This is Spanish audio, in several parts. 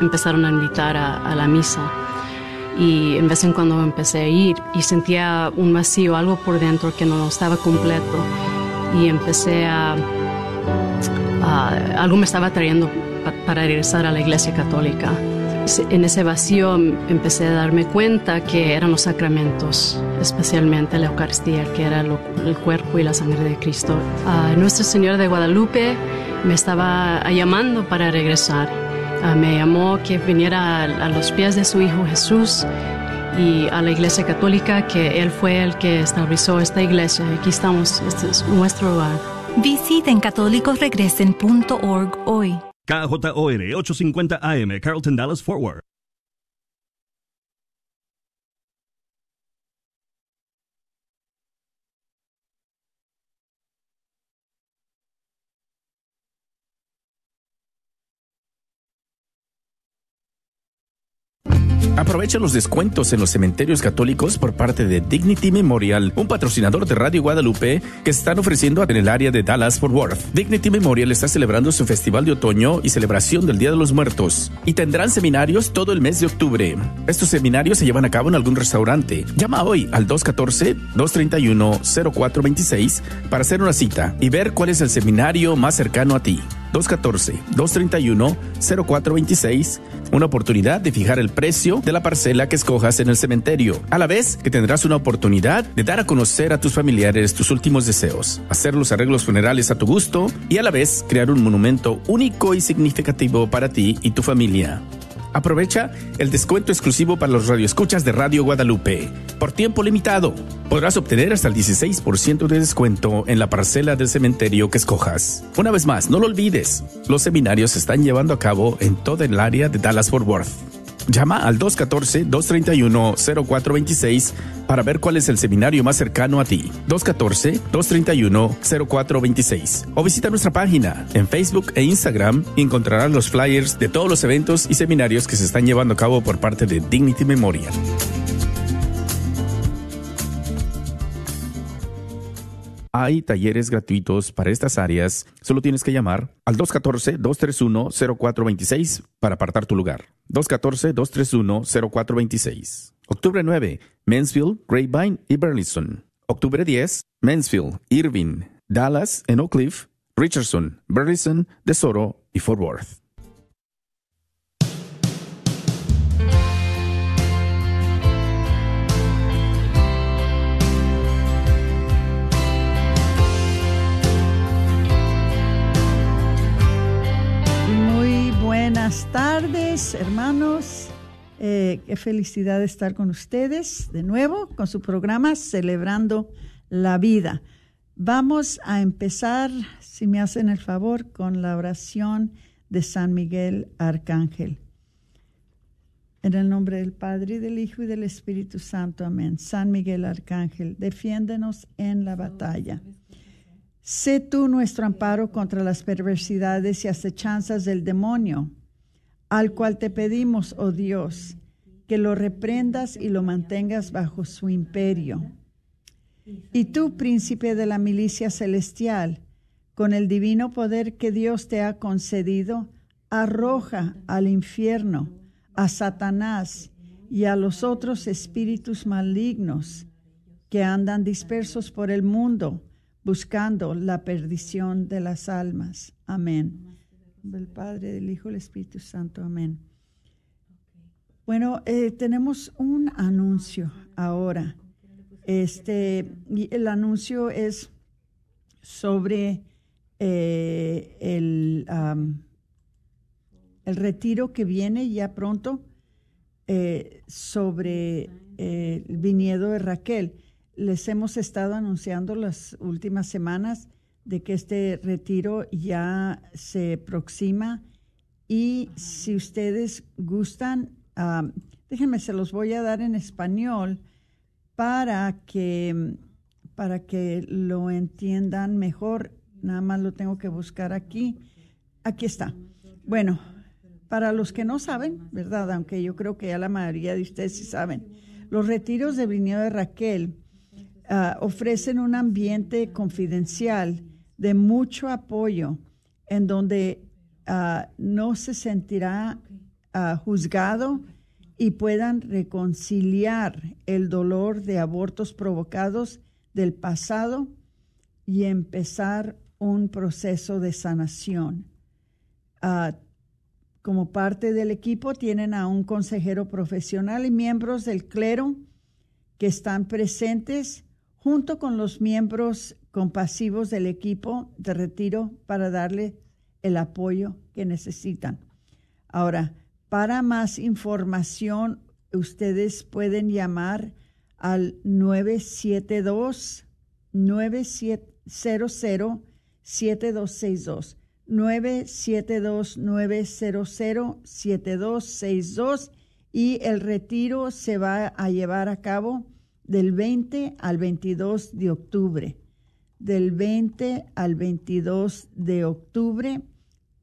empezaron a invitar a, la misa y en vez en cuando empecé a ir y sentía un vacío, algo por dentro que no estaba completo y empecé a, algo me estaba trayendo para regresar a la iglesia católica. En ese vacío empecé a darme cuenta que eran los sacramentos, especialmente la Eucaristía, que era el cuerpo y la sangre de Cristo. Nuestra Señora de Guadalupe me estaba llamando para regresar Ah, me llamó que viniera a, los pies de su Hijo Jesús y a la Iglesia Católica, que Él fue el que estableció esta iglesia. Aquí estamos, este es nuestro lugar. Visiten católicosregresen.org hoy. KJOR 850 AM, Carlton Dallas Forward. Aprovecha los descuentos en los cementerios católicos por parte de Dignity Memorial, un patrocinador de Radio Guadalupe que están ofreciendo en el área de Dallas Fort Worth. Dignity Memorial está celebrando su festival de otoño y celebración del Día de los Muertos y tendrán seminarios todo el mes de octubre. Estos seminarios se llevan a cabo en algún restaurante. Llama hoy al 214-231-0426 para hacer una cita y ver cuál es el seminario más cercano a ti. 214-231-0426, una oportunidad de fijar el precio de la parcela que escojas en el cementerio, a la vez que tendrás una oportunidad de dar a conocer a tus familiares tus últimos deseos, hacer los arreglos funerales a tu gusto y a la vez crear un monumento único y significativo para ti y tu familia. Aprovecha el descuento exclusivo para los radioescuchas de Radio Guadalupe. Por tiempo limitado, podrás obtener hasta el 16% de descuento en la parcela del cementerio que escojas. Una vez más, no lo olvides, los seminarios se están llevando a cabo en toda el área de Dallas-Fort Worth. Llama al 214-231-0426 para ver cuál es el seminario más cercano a ti. 214-231-0426. O visita nuestra página en Facebook e Instagram y encontrarás los flyers de todos los eventos y seminarios que se están llevando a cabo por parte de Dignity Memorial. Hay talleres gratuitos para estas áreas. Solo tienes que llamar al 214-231-0426 para apartar tu lugar. 214-231-0426. Octubre 9, Mansfield, Grapevine y Burleson. Octubre 10, Mansfield, Irving, Dallas, en Oak Cliff, Richardson, Burleson, DeSoto y Fort Worth. Buenas tardes, hermanos. Eh, qué felicidad estar con ustedes de nuevo con su programa Celebrando la Vida. Vamos a empezar, si me hacen el favor, con la oración de San Miguel Arcángel. En el nombre del Padre, del Hijo y del Espíritu Santo. Amén. San Miguel Arcángel, defiéndenos en la batalla. Sé tú nuestro amparo contra las perversidades y acechanzas del demonio al cual te pedimos, oh Dios, que lo reprendas y lo mantengas bajo su imperio. Y tú, príncipe de la milicia celestial, con el divino poder que Dios te ha concedido, arroja al infierno a Satanás y a los otros espíritus malignos que andan dispersos por el mundo buscando la perdición de las almas. Amén del Padre, del Hijo, del Espíritu Santo. Amén. Bueno, eh, tenemos un anuncio ahora. Este, el anuncio es sobre eh, el, el retiro que viene ya pronto eh, sobre el viñedo de Raquel. Les hemos estado anunciando las últimas semanas de que este retiro ya se aproxima y si ustedes gustan, déjenme, se los voy a dar en español para que, para que lo entiendan mejor. Nada más lo tengo que buscar aquí. Aquí está. Bueno, para los que no saben, ¿verdad? Aunque yo creo que ya la mayoría de ustedes sí saben, los retiros de Viñedo de Raquel ah, ofrecen un ambiente confidencial de mucho apoyo en donde ah, no se sentirá ah, juzgado y puedan reconciliar el dolor de abortos provocados del pasado y empezar un proceso de sanación. Ah, como parte del equipo tienen a un consejero profesional y miembros del clero que están presentes junto con los miembros compasivos del equipo de retiro para darle el apoyo que necesitan. Ahora, para más información, ustedes pueden llamar al 972 900 7262 972 900 7262 y el retiro se va a llevar a cabo del 20 al 22 de octubre. Del 20 al 22 de octubre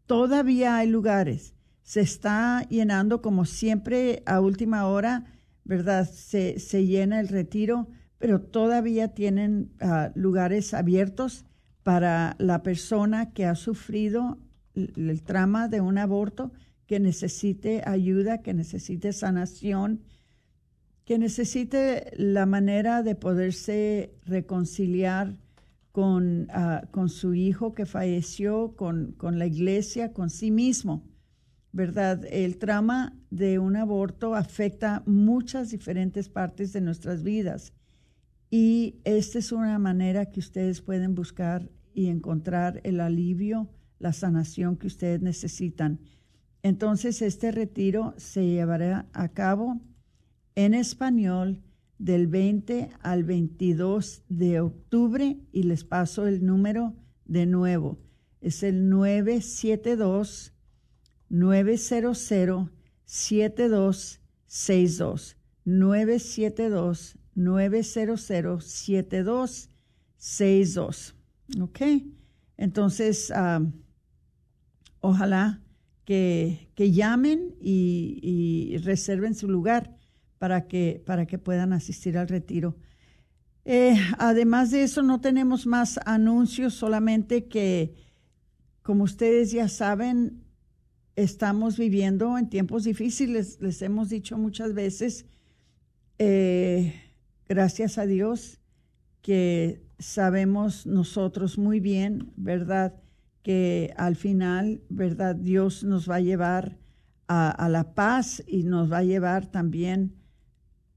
todavía hay lugares. Se está llenando como siempre a última hora, ¿verdad? Se, llena el retiro, pero todavía tienen ah, lugares abiertos para la persona que ha sufrido el, el trama de un aborto, que necesite ayuda, que necesite sanación que necesite la manera de poderse reconciliar con, ah, con su hijo que falleció, con, con, la iglesia, con sí mismo, ¿verdad? El trauma de un aborto afecta muchas diferentes partes de nuestras vidas y esta es una manera que ustedes pueden buscar y encontrar el alivio, la sanación que ustedes necesitan. Entonces, este retiro se llevará a cabo en español del 20 al 22 de octubre y les paso el número de nuevo. Es el 972 900 7262 972 900 7262. ¿Ok? Entonces, ah, ojalá que, llamen y reserven su lugar para que, para que puedan asistir al retiro. Eh, además de eso, no tenemos más anuncios, solamente que, como ustedes ya saben, estamos viviendo en tiempos difíciles, les hemos dicho muchas veces, eh, gracias a Dios, que sabemos nosotros muy bien, ¿verdad? Que al final, ¿verdad? Dios nos va a llevar a, a la paz y nos va a llevar también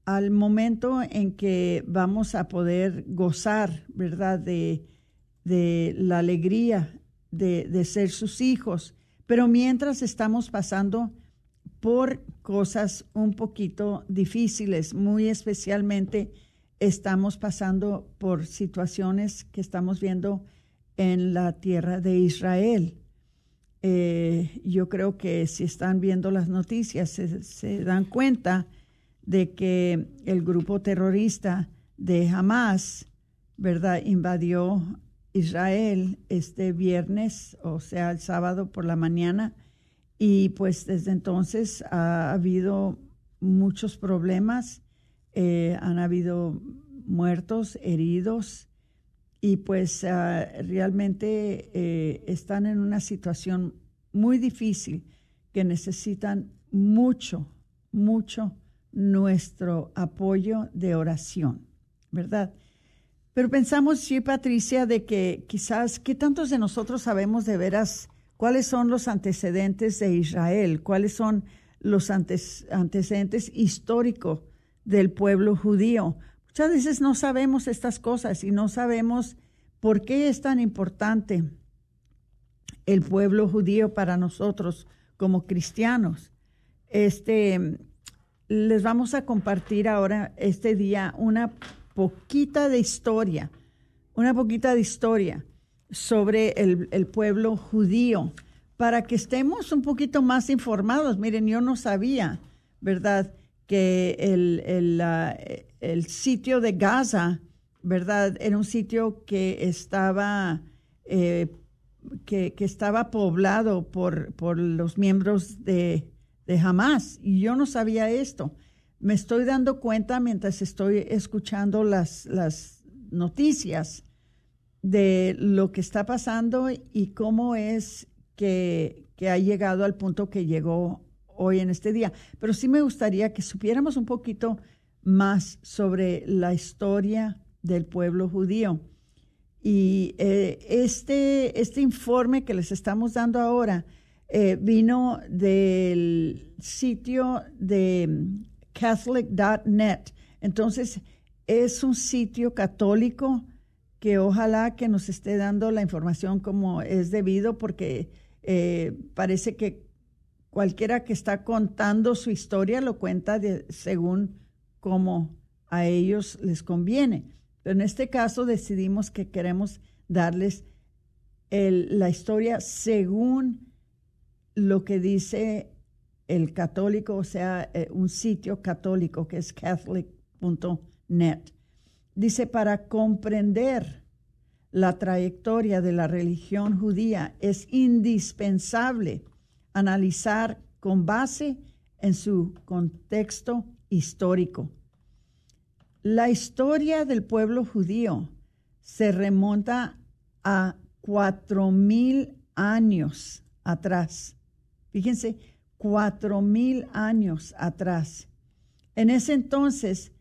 al momento en que vamos a poder gozar, ¿verdad?, de, la alegría de, de, ser sus hijos. Pero mientras estamos pasando por cosas un poquito difíciles, muy especialmente estamos pasando por situaciones que estamos viendo en la tierra de Israel. Eh, yo creo que si están viendo las noticias se, se dan cuenta de que el grupo terrorista de Hamas, ¿verdad?, invadió Israel este viernes, o sea, el sábado por la mañana, y pues desde entonces ha habido muchos problemas, eh, han habido muertos, heridos, y pues ah, realmente eh, están en una situación muy difícil que necesitan mucho, mucho nuestro apoyo de oración, ¿verdad? Pero pensamos, sí, Patricia, de que quizás, ¿qué tantos de nosotros sabemos de veras cuáles son los antecedentes de Israel? ¿Cuáles son los antecedentes históricos del pueblo judío? Muchas veces no sabemos estas cosas y no sabemos por qué es tan importante el pueblo judío para nosotros como cristianos. Este, les vamos a compartir ahora este día una poquita de historia, una poquita de historia sobre el, pueblo judío, para que estemos un poquito más informados. Miren, yo no sabía, ¿verdad?, que el, el, sitio de Gaza, ¿verdad?, era un sitio que estaba... Eh, que, que, estaba poblado por, por los miembros de, jamás. Y yo no sabía esto. Me estoy dando cuenta mientras estoy escuchando las, las noticias de lo que está pasando y cómo es que, que ha llegado al punto que llegó hoy en este día. Pero sí me gustaría que supiéramos un poquito más sobre la historia del pueblo judío. Y eh, este, este informe que les estamos dando ahora eh, vino del sitio de catholic.net. Entonces, es un sitio católico que ojalá que nos esté dando la información como es debido, porque eh, parece que cualquiera que está contando su historia lo cuenta de, según como a ellos les conviene. Pero en este caso decidimos que queremos darles la historia según lo que dice el católico, o sea, eh, un sitio católico que es catholic.net. Dice, para comprender la trayectoria de la religión judía es indispensable analizar con base en su contexto histórico. La historia del pueblo judío se remonta a cuatro mil años atrás. Fíjense, cuatro mil años atrás. En ese entonces,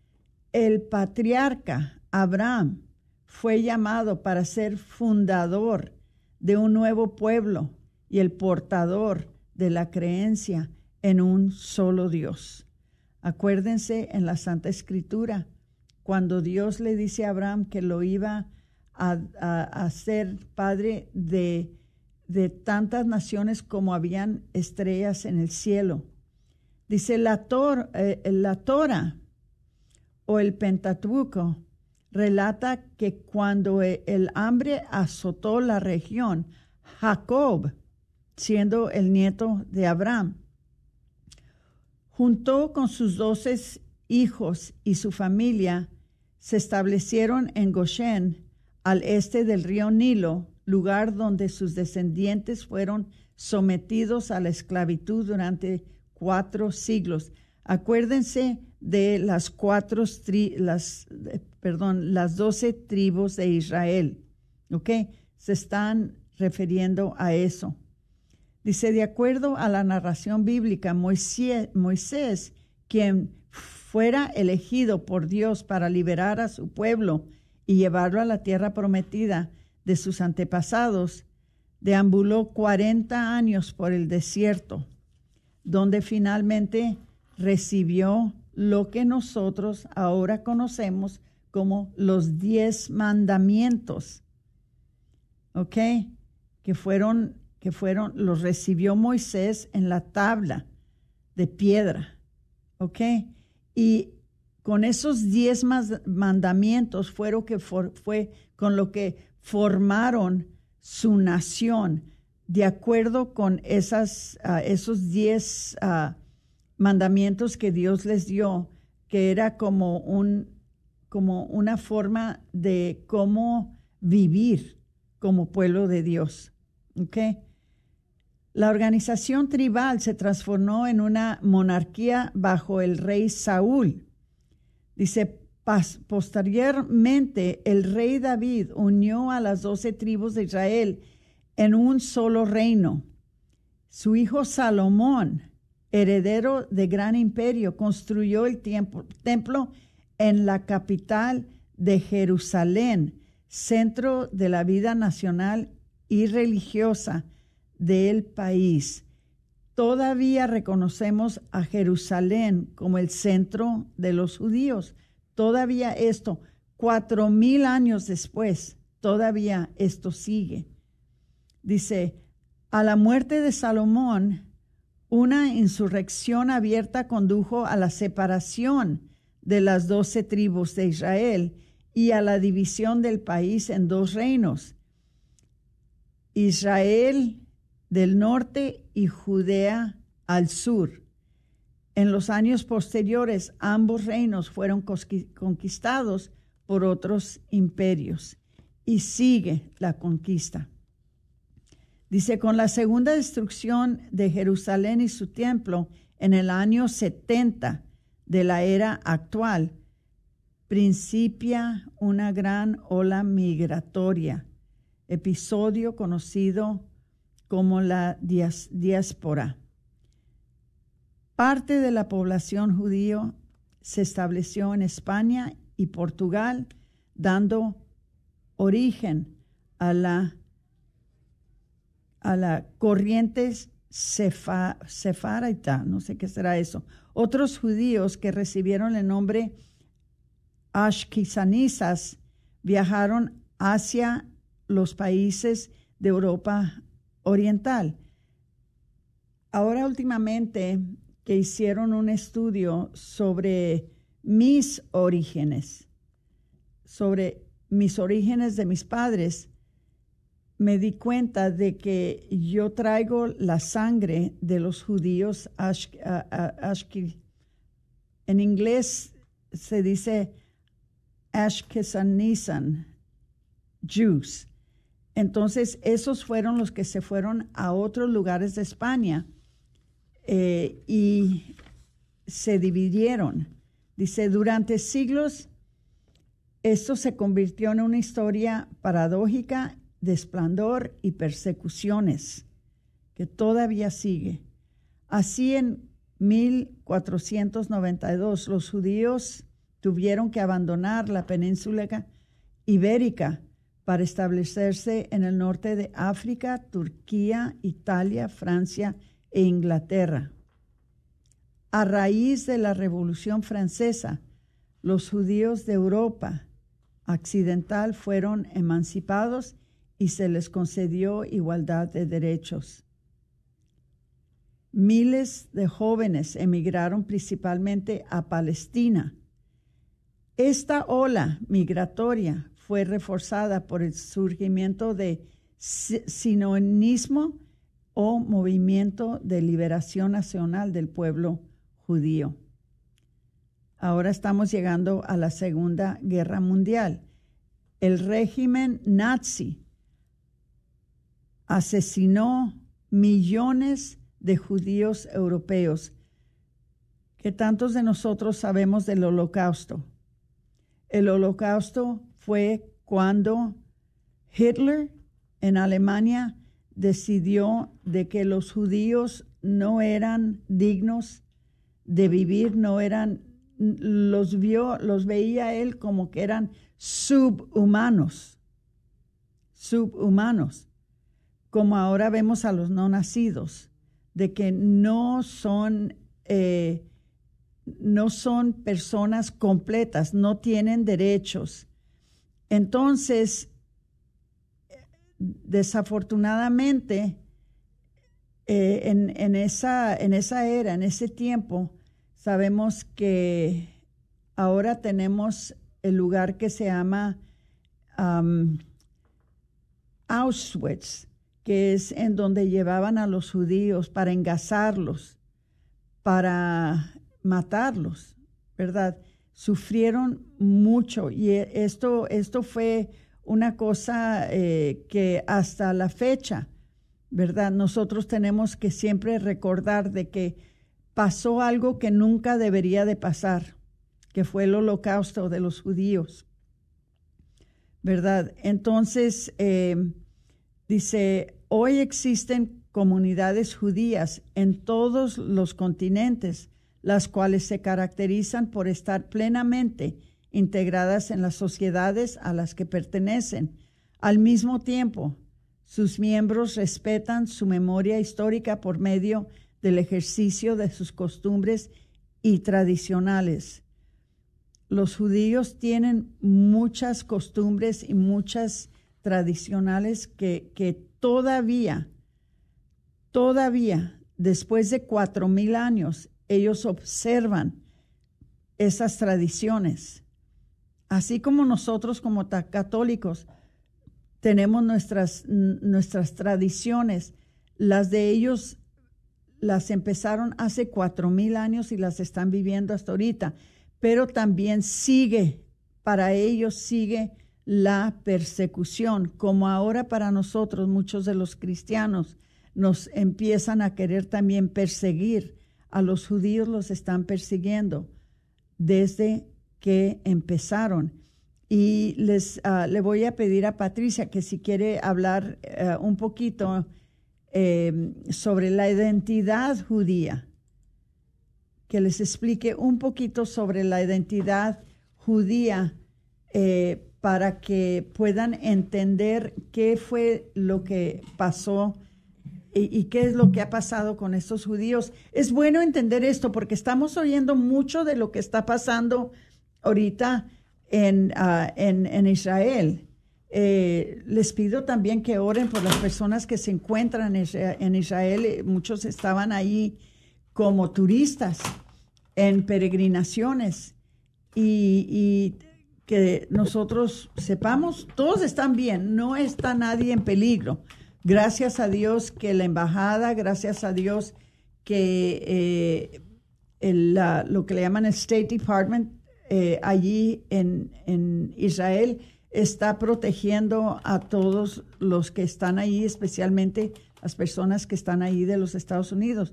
el patriarca Abraham fue llamado para ser fundador de un nuevo pueblo y el portador de la creencia en un solo Dios. Acuérdense en la Santa Escritura, cuando Dios le dice a Abraham que lo iba a, ser padre de, de tantas naciones como habían estrellas en el cielo. Dice la, eh, la Torah o el Pentateuco relata que cuando e, el hambre azotó la región, Jacob, siendo el nieto de Abraham, juntó con sus doce hijos y su familia, se establecieron en Goshen, al este del río Nilo, lugar donde sus descendientes fueron sometidos a la esclavitud durante cuatro siglos. Acuérdense de las cuatro, las, perdón, las doce tribus de Israel. ¿Ok? Se están refiriendo a eso. Dice, de acuerdo a la narración bíblica, Moisés, Moisés, quien fuera elegido por Dios para liberar a su pueblo y llevarlo a la tierra prometida de sus antepasados, deambuló 40 años por el desierto, donde finalmente recibió lo que nosotros ahora conocemos como los diez mandamientos, ¿ok? Que fueron, que fueron, los recibió Moisés en la tabla de piedra, ¿ok? Y con esos diez mandamientos fueron que fue con lo que formaron su nación, de acuerdo con ah, esos diez uh, mandamientos que Dios les dio, que era como, un, como una forma de cómo vivir como pueblo de Dios. La organización tribal se transformó en una monarquía bajo el rey Saúl. Dice, posteriormente el rey David unió a las doce tribus de Israel en un solo reino. Su hijo Salomón heredero de gran imperio, construyó el templo en la capital de Jerusalén, centro de la vida nacional y religiosa del país. Todavía reconocemos a Jerusalén como el centro de los judíos. Todavía esto, cuatro mil años después, todavía esto sigue. Dice, a la muerte de Salomón, una insurrección abierta condujo a la separación de las doce tribus de Israel y a la división del país en dos reinos, Israel del norte y Judea al sur. En los años posteriores, ambos reinos fueron conquistados por otros imperios y sigue la conquista. Dice, con la segunda destrucción de Jerusalén y su templo en el año 70 de la era actual, principia una gran ola migratoria, episodio conocido como la diáspora. Parte de la población judío se estableció en España y Portugal, dando origen a la, a la corriente sefarita, no sé qué será eso. Otros judíos que recibieron el nombre ashkenazas viajaron hacia los países de Europa Oriental. Ahora últimamente que hicieron un estudio sobre mis orígenes, sobre mis orígenes de mis padres, me di cuenta de que yo traigo la sangre de los judíos En inglés se dice Ashkenazan Jews. Entonces, esos fueron los que se fueron a otros lugares de España y se dividieron. Dice, durante siglos esto se convirtió en una historia paradójica de esplendor y persecuciones que todavía sigue. Así en 1492 los judíos tuvieron que abandonar la península ibérica para establecerse en el norte de África, Turquía, Italia, Francia e Inglaterra. A raíz de la Revolución Francesa, los judíos de Europa occidental fueron emancipados y se les concedió igualdad de derechos. Miles de jóvenes emigraron principalmente a Palestina. Esta ola migratoria fue reforzada por el surgimiento de sinonismo o movimiento de liberación nacional del pueblo judío. Ahora estamos llegando a la Segunda Guerra Mundial. El régimen nazi asesinó millones de judíos europeos, que tantos de nosotros sabemos del holocausto. El holocausto fue cuando Hitler en Alemania decidió de que los judíos no eran dignos de vivir, no eran, los vio, los veía él como que eran subhumanos, subhumanos, como ahora vemos a los no nacidos, de que no son, eh, no son personas completas, no tienen derechos. Entonces, desafortunadamente, eh, en, esa, en esa era, en ese tiempo, sabemos que ahora tenemos el lugar que se llama Auschwitz, que es en donde llevaban a los judíos para engasarlos, para matarlos, ¿verdad? Sufrieron mucho y esto, esto fue una cosa eh, que hasta la fecha, ¿verdad? Nosotros tenemos que siempre recordar de que pasó algo que nunca debería de pasar, que fue el holocausto de los judíos, ¿verdad? Entonces, eh, dice, hoy existen comunidades judías en todos los continentes, las cuales se caracterizan por estar plenamente integradas en las sociedades a las que pertenecen. Al mismo tiempo, sus miembros respetan su memoria histórica por medio del ejercicio de sus costumbres y tradicionales. Los judíos tienen muchas costumbres y muchas tradicionales que, que todavía, todavía, después de cuatro mil años, ellos observan esas tradiciones. Así como nosotros como católicos tenemos nuestras, nuestras tradiciones, las de ellos las empezaron hace cuatro mil años y las están viviendo hasta ahorita, pero también sigue, para ellos sigue la persecución, como ahora para nosotros muchos de los cristianos nos empiezan a querer también perseguir, a los judíos los están persiguiendo desde que empezaron. Y les ah, le voy a pedir a Patricia que si quiere hablar eh, un poquito em, sobre la identidad judía. que les explique un poquito sobre la identidad judía eh, para que puedan entender qué fue lo que pasó y, qué es lo que ha pasado con estos judíos. Es bueno entender esto porque estamos oyendo mucho de lo que está pasando ahorita en, ah, en, Israel. Eh, les pido también que oren por las personas que se encuentran en Israel. Muchos estaban ahí como turistas en peregrinaciones y que nosotros sepamos, todos están bien, no está nadie en peligro. Gracias a Dios que la embajada, gracias a Dios que eh, lo que le llaman el State Department eh, allí en, en, Israel está protegiendo a todos los que están ahí, especialmente las personas que están ahí de los Estados Unidos.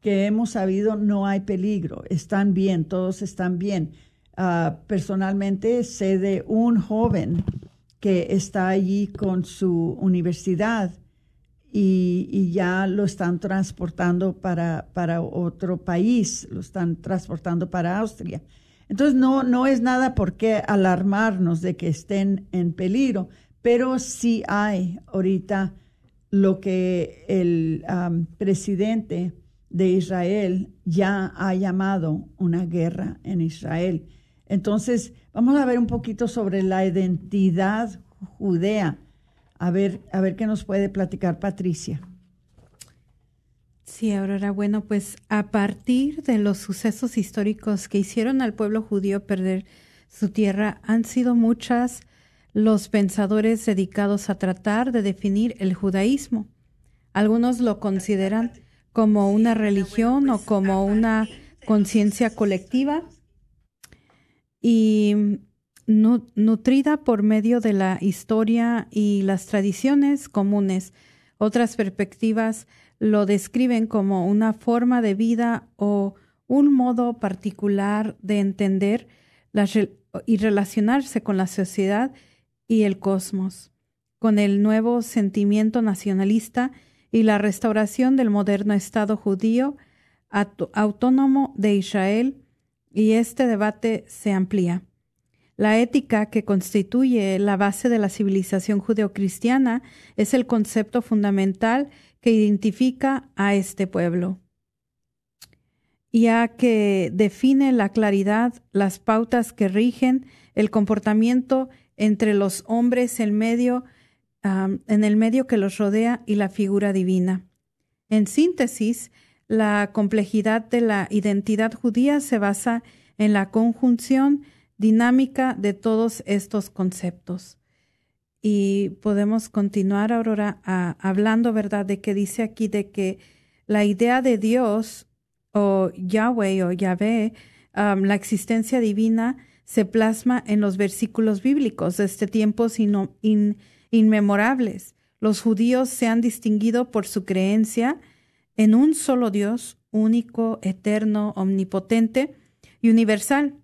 Que hemos sabido no hay peligro, están bien, todos están bien. Ah, personalmente sé de un joven que está allí con su universidad y, ya lo están transportando para, para, otro país, lo están transportando para Austria. Entonces no, no es nada por qué alarmarnos de que estén en peligro, pero sí hay ahorita lo que el presidente de Israel ya ha llamado una guerra en Israel entonces, vamos a ver un poquito sobre la identidad judea. A ver, a ver qué nos puede platicar Patricia. Sí, Aurora. Bueno, pues a partir de los sucesos históricos que hicieron al pueblo judío perder su tierra, han sido muchas los pensadores dedicados a tratar de definir el judaísmo. Algunos lo consideran como una religión o como una conciencia colectiva y nutrida por medio de la historia y las tradiciones comunes. Otras perspectivas lo describen como una forma de vida o un modo particular de entender y relacionarse con la sociedad y el cosmos, con el nuevo sentimiento nacionalista y la restauración del moderno Estado judío autónomo de Israel y este debate se amplía. La ética que constituye la base de la civilización judeocristiana es el concepto fundamental que identifica a este pueblo, ya que define la claridad, las pautas que rigen el comportamiento entre los hombres en, en el medio que los rodea y la figura divina. En síntesis, la complejidad de la identidad judía se basa en la conjunción dinámica de todos estos conceptos. Y podemos continuar, Aurora, hablando, ¿verdad?, de que dice aquí de que la idea de Dios o Yahweh o Yahvé, um, la existencia divina, se plasma en los versículos bíblicos desde tiempos inmemorables. Los judíos se han distinguido por su creencia en un solo Dios, único, eterno, omnipotente y universal.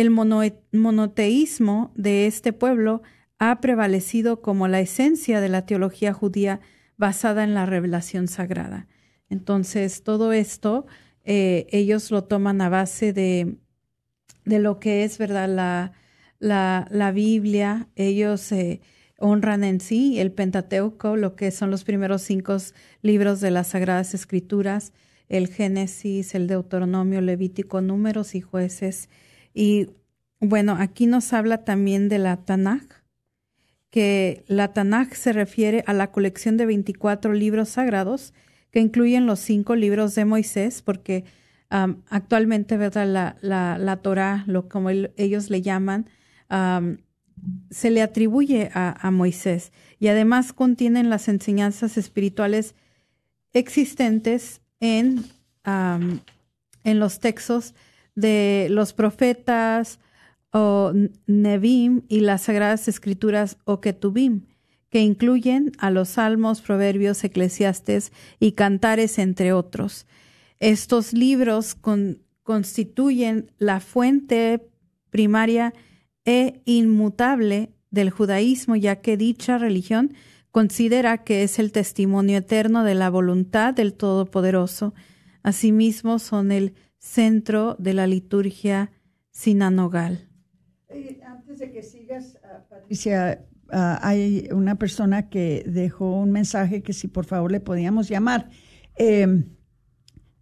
El monoteísmo de este pueblo ha prevalecido como la esencia de la teología judía basada en la revelación sagrada. Entonces, todo esto eh, ellos lo toman a base de, de, lo que es, ¿verdad? La, la, la Biblia. Ellos eh, honran en sí el Pentateuco, lo que son los primeros cinco libros de las Sagradas Escrituras, el Génesis, el Deuteronomio, Levítico, Números y Jueces. Y bueno, aquí nos habla también de la Tanaj, que la Tanaj se refiere a la colección de 24 libros sagrados que incluyen los cinco libros de Moisés, porque actualmente. La, la, la Torah, lo como ellos le llaman, se le atribuye a, Moisés y además contienen las enseñanzas espirituales existentes en, en los textos de los profetas o Nevim y las sagradas escrituras o Ketubim, que incluyen a los salmos, proverbios, eclesiastes y cantares, entre otros. Estos libros constituyen la fuente primaria e inmutable del judaísmo, ya que dicha religión considera que es el testimonio eterno de la voluntad del Todopoderoso. Asimismo, son el centro de la liturgia sinanogal. Eh, antes de que sigas, ah, Patricia, ah, hay una persona que dejó un mensaje que si por favor le podíamos llamar. Em,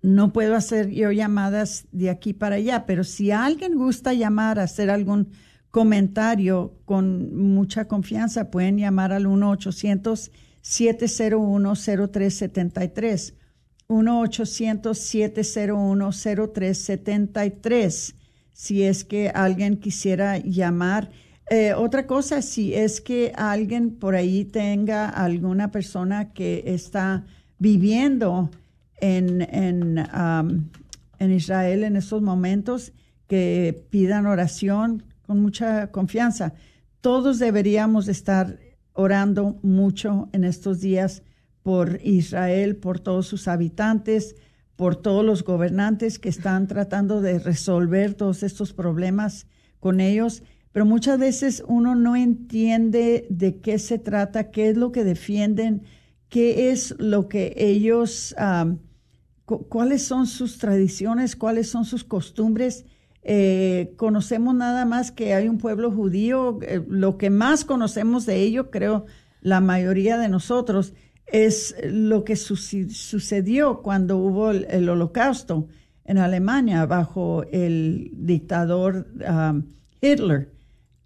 no puedo hacer yo llamadas de aquí para allá, pero si alguien gusta llamar, hacer algún comentario con mucha confianza, pueden llamar al 1-800-701-0373. 1-800-701-0373. Si es que alguien quisiera llamar. Eh, otra cosa, si es que alguien por ahí tenga alguna persona que está viviendo en, en, en Israel en estos momentos, que pidan oración con mucha confianza. Todos deberíamos estar orando mucho en estos días por Israel, por todos sus habitantes, por todos los gobernantes que están tratando de resolver todos estos problemas con ellos. Pero muchas veces uno no entiende de qué se trata, qué es lo que defienden, qué es lo que ellos, cuáles son sus tradiciones, cuáles son sus costumbres eh, conocemos nada más que hay un pueblo judío, eh, lo que más conocemos de ello, creo la mayoría de nosotros, es lo que sucedió cuando hubo el, holocausto en Alemania bajo el dictador um, Hitler,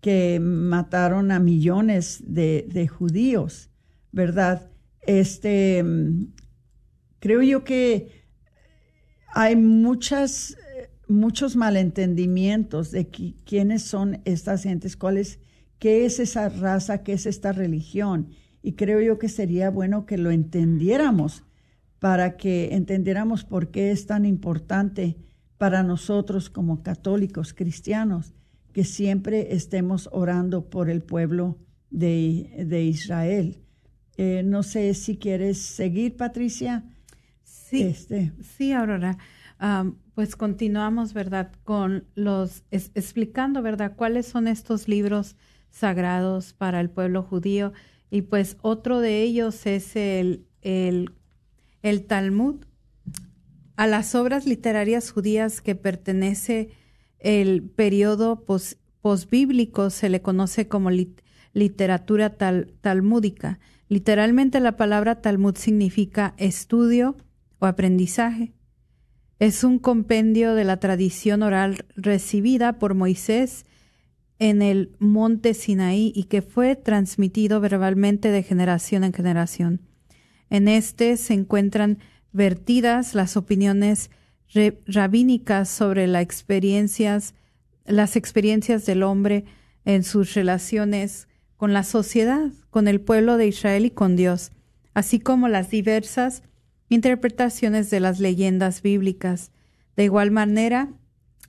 que mataron a millones de, judíos, ¿verdad? Este, mm, creo yo que hay muchas muchos malentendimientos de quiénes son estas gentes, cuál es, qué es esa raza, qué es esta religión. Y creo yo que sería bueno que lo entendiéramos para que entendiéramos por qué es tan importante para nosotros como católicos cristianos que siempre estemos orando por el pueblo de, Israel. Eh, no sé si quieres seguir, Patricia. Sí, este. sí, Aurora pues continuamos, ¿verdad? Con los, explicando, ¿verdad? ¿Cuáles son estos libros sagrados para el pueblo judío? Y pues otro de ellos es el, el, Talmud. A las obras literarias judías que pertenece el periodo pos, posbíblico se le conoce como literatura tal, talmúdica. Literalmente la palabra Talmud significa estudio o aprendizaje. Es un compendio de la tradición oral recibida por Moisés en el monte Sinaí y que fue transmitido verbalmente de generación en generación. En este se encuentran vertidas las opiniones rabínicas sobre las experiencias, las experiencias del hombre en sus relaciones con la sociedad, con el pueblo de Israel y con Dios, así como las diversas interpretaciones de las leyendas bíblicas. De igual manera,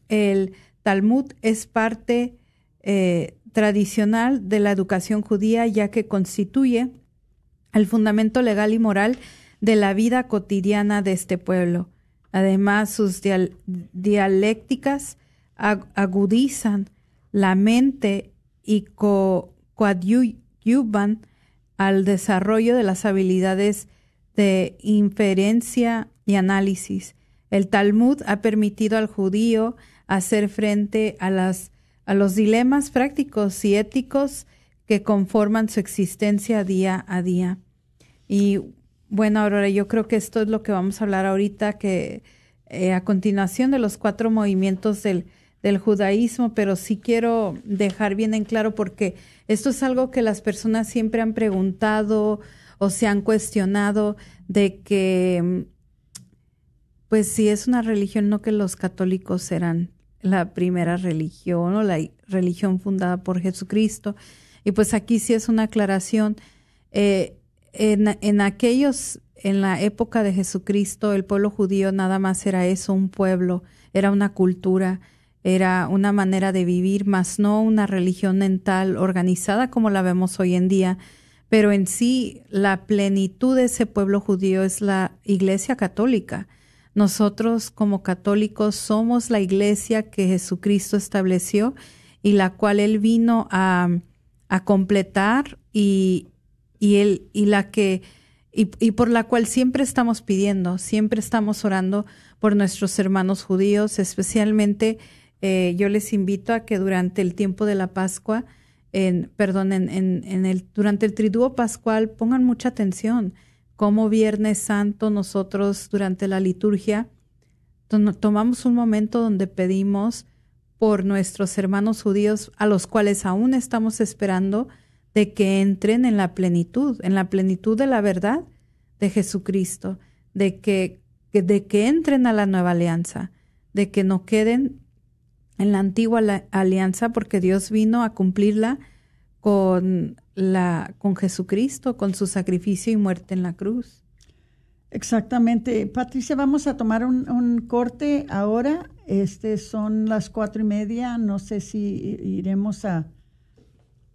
el Talmud es parte eh, tradicional de la educación judía ya que constituye el fundamento legal y moral de la vida cotidiana de este pueblo. Además, sus dialécticas agudizan la mente y coadyuvan al desarrollo de las habilidades de inferencia y análisis. El Talmud ha permitido al judío hacer frente a, las, a los dilemas prácticos y éticos que conforman su existencia día a día. Y bueno, Aurora, yo creo que esto es lo que vamos a hablar ahorita, que eh, a continuación de los cuatro movimientos del, del judaísmo, pero sí quiero dejar bien en claro porque esto es algo que las personas siempre han preguntado, o se han cuestionado de que, pues si es una religión, no que los católicos serán la primera religión o la religión fundada por Jesucristo. Y pues aquí sí es una aclaración. Eh, en, en aquellos, en la época de Jesucristo, el pueblo judío nada más era eso, un pueblo, era una cultura, era una manera de vivir, más no una religión mental organizada como la vemos hoy en día, pero en sí la plenitud de ese pueblo judío es la Iglesia católica. Nosotros como católicos somos la iglesia que Jesucristo estableció y la cual Él vino a, completar y, y, y la que y, y por la cual siempre estamos pidiendo, siempre estamos orando por nuestros hermanos judíos, especialmente eh, yo les invito a que durante el tiempo de la Pascua, en, perdón, en, en, el, durante el triduo pascual pongan mucha atención. Como Viernes Santo nosotros durante la liturgia tomamos un momento donde pedimos por nuestros hermanos judíos a los cuales aún estamos esperando de que entren en la plenitud, en la plenitud de la verdad de Jesucristo, de que, de que entren a la nueva alianza, de que no queden en la antigua alianza porque Dios vino a cumplirla con la con Jesucristo, con su sacrificio y muerte en la cruz. Exactamente. Patricia, vamos a tomar un, corte ahora. Este son las cuatro y media. No sé si iremos a,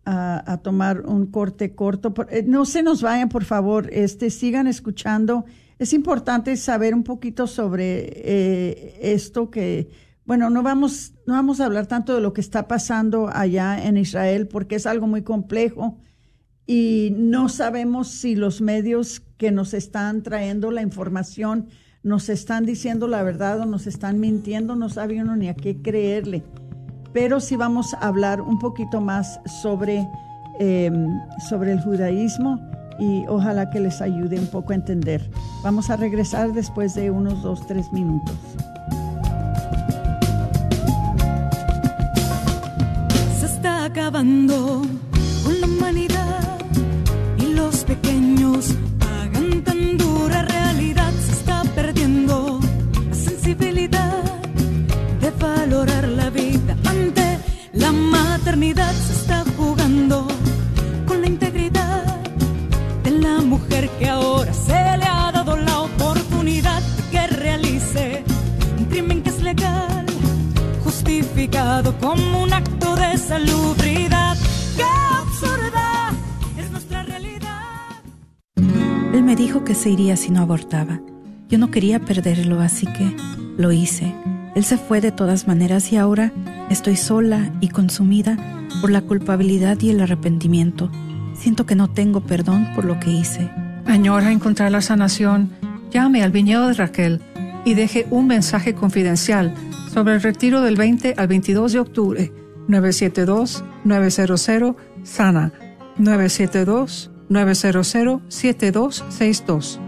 a, tomar un corte corto. Eh, no se nos vayan, por favor. Este, sigan escuchando. Es importante saber un poquito sobre eh, esto que, bueno, no vamos, no vamos a hablar tanto de lo que está pasando allá en Israel porque es algo muy complejo y no sabemos si los medios que nos están trayendo la información nos están diciendo la verdad o nos están mintiendo, no sabe uno ni a qué creerle. Pero sí vamos a hablar un poquito más sobre, em, sobre el judaísmo y ojalá que les ayude un poco a entender. Vamos a regresar después de unos dos, tres minutos. Se está acabando maternidad, se está jugando con la integridad de la mujer que ahora se le ha dado la oportunidad de que realice un crimen que es legal, justificado como un acto de salubridad. ¡Qué absurda! Él me dijo que se iría si no abortaba. Yo no quería perderlo, así que lo hice. Él se fue de todas maneras y ahora Estoy sola y consumida por la culpabilidad y el arrepentimiento. Siento que no tengo perdón por lo que hice. Añora encontrar la sanación. Llame al viñedo de Raquel y deje un mensaje confidencial sobre el retiro del 20 al 22 de octubre. 972-900-SANA. 972-900-7262.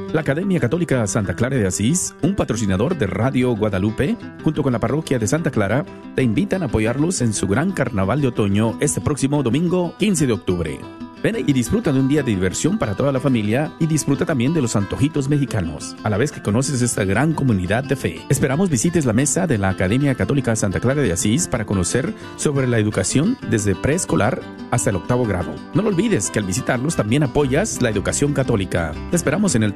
La Academia Católica Santa Clara de Asís, un patrocinador de Radio Guadalupe, junto con la parroquia de Santa Clara, te invitan a apoyarlos en su gran carnaval de otoño este próximo domingo 15 de octubre. Ven y disfruta de un día de diversión para toda la familia y disfruta también de los antojitos mexicanos, a la vez que conoces esta gran comunidad de fe. Esperamos visites la mesa de la Academia Católica Santa Clara de Asís para conocer sobre la educación desde preescolar hasta el octavo grado. No lo olvides que al visitarlos también apoyas la educación católica. Te esperamos en el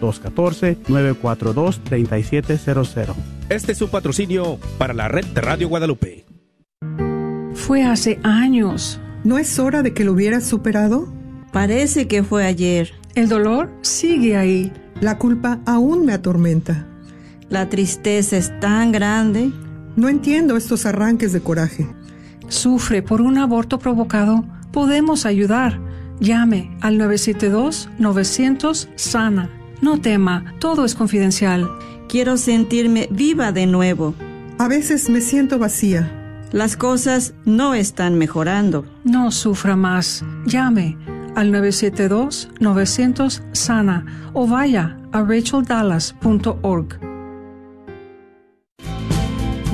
214-942-3700. Este es su patrocinio para la red de Radio Guadalupe. Fue hace años. ¿No es hora de que lo hubieras superado? Parece que fue ayer. El dolor sigue ahí. La culpa aún me atormenta. La tristeza es tan grande. No entiendo estos arranques de coraje. Sufre por un aborto provocado. Podemos ayudar. Llame al 972-900 No tema, todo es confidencial. Quiero sentirme viva de nuevo. A veces me siento vacía las cosas no están mejorando. No sufra más. Llame al 972-900-SANA o vaya a racheldallas.org.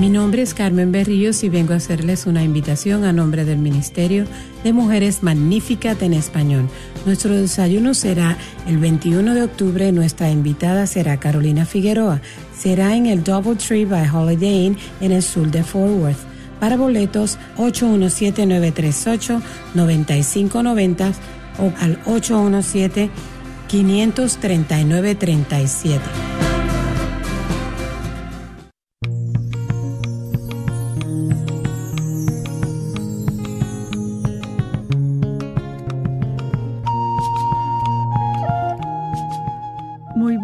Mi nombre es Carmen Berríos y vengo a hacerles una invitación a nombre del Ministerio de Mujeres Magníficas en Español. Nuestro desayuno será el 21 de octubre. Nuestra invitada será Carolina Figueroa. Será en el Double Tree by Holiday Inn en el sur de Fort Worth. Para boletos, 817-938-9590 o al 817-539-37. Muy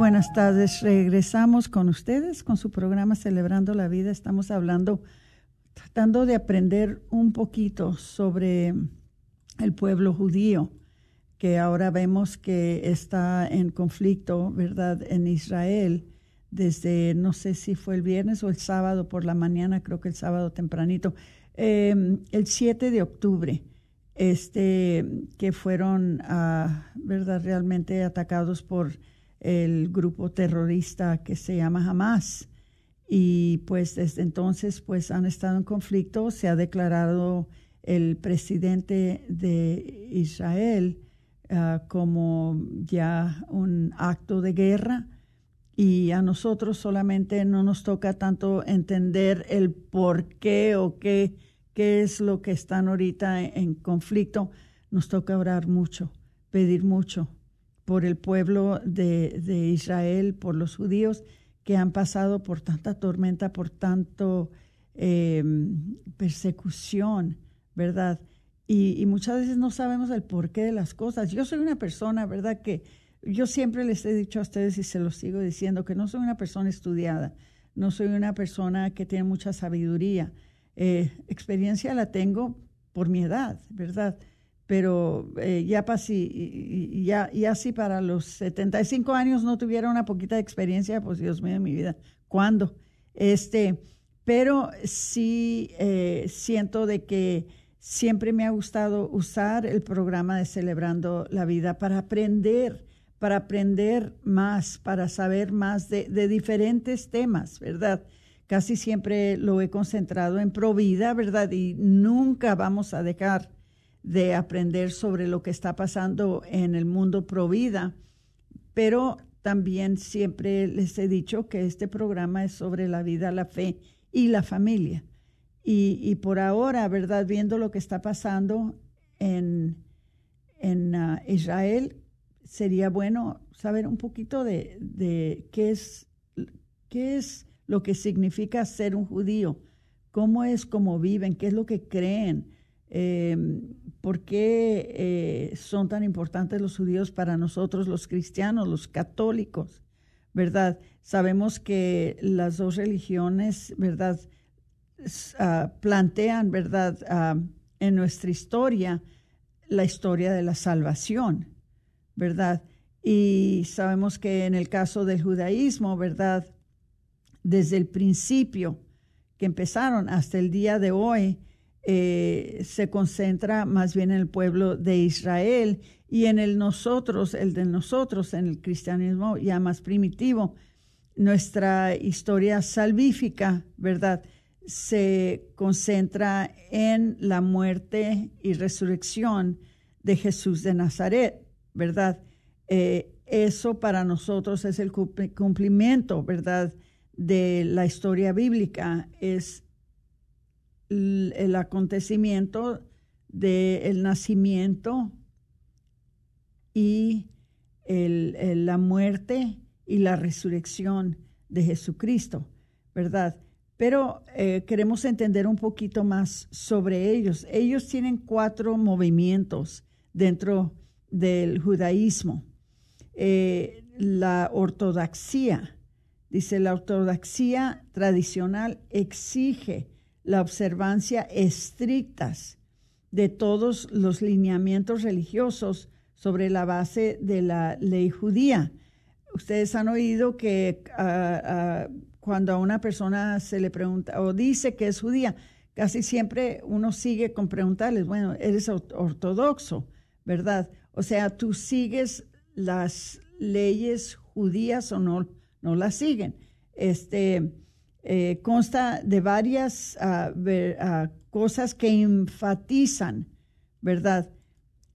buenas tardes. Regresamos con ustedes con su programa Celebrando la Vida. Estamos hablando, tratando de aprender un poquito sobre el pueblo judío, que ahora vemos que está en conflicto, ¿verdad?, en Israel desde, no sé si fue el viernes o el sábado por la mañana, creo que el sábado tempranito, eh, el 7 de octubre, este, que fueron, ah, ¿verdad?, realmente atacados por el grupo terrorista que se llama Hamas. Y pues desde entonces pues han estado en conflicto, se ha declarado el presidente de Israel uh, como ya un acto de guerra. Y a nosotros solamente no nos toca tanto entender el por qué o qué, qué es lo que están ahorita en conflicto, nos toca orar mucho, pedir mucho por el pueblo de, de, Israel, por los judíos que han pasado por tanta tormenta, por tanto eh, persecución, ¿verdad? Y, y, muchas veces no sabemos el porqué de las cosas. Yo soy una persona, ¿verdad? Que yo siempre les he dicho a ustedes y se los sigo diciendo que no soy una persona estudiada, no soy una persona que tiene mucha sabiduría. Eh, experiencia la tengo por mi edad, ¿verdad? Pero eh, ya, pasí, ya, ya si para los 75 años no tuviera una poquita de experiencia, pues Dios mío, mi vida, ¿cuándo? Este, pero sí eh, siento de que siempre me ha gustado usar el programa de Celebrando la Vida para aprender, para aprender más, para saber más de, de diferentes temas, ¿verdad? Casi siempre lo he concentrado en Provida, ¿verdad? Y nunca vamos a dejar de aprender sobre lo que está pasando en el mundo pro vida, pero también siempre les he dicho que este programa es sobre la vida, la fe y la familia. Y, y por ahora, ¿verdad? Viendo lo que está pasando en, en uh, Israel, sería bueno saber un poquito de, de qué, es, qué es lo que significa ser un judío, cómo es, cómo viven, qué es lo que creen, eh, ¿Por qué eh, son tan importantes los judíos para nosotros, los cristianos, los católicos? ¿Verdad? Sabemos que las dos religiones, ¿verdad? Uh, plantean, ¿verdad? Uh, en nuestra historia, la historia de la salvación, ¿verdad? Y sabemos que en el caso del judaísmo, ¿verdad? Desde el principio que empezaron hasta el día de hoy, eh, se concentra más bien en el pueblo de Israel y en el nosotros, el de nosotros, en el cristianismo ya más primitivo. Nuestra historia salvífica, ¿verdad? Se concentra en la muerte y resurrección de Jesús de Nazaret, ¿verdad? Eh, eso para nosotros es el cumplimiento, ¿verdad? De la historia bíblica, es el acontecimiento del nacimiento y el, la muerte y la resurrección de Jesucristo, ¿verdad? Pero eh, queremos entender un poquito más sobre ellos. Ellos tienen cuatro movimientos dentro del judaísmo. Eh, la ortodoxia, dice la ortodoxia tradicional exige la observancia estrictas de todos los lineamientos religiosos sobre la base de la ley judía. Ustedes han oído que uh, uh, cuando a una persona se le pregunta o dice que es judía, casi siempre uno sigue con preguntarles, bueno, eres ortodoxo, ¿verdad? O sea, tú sigues las leyes judías o no, no las siguen. Este eh, consta de varias ah, ah, cosas que enfatizan, ¿verdad?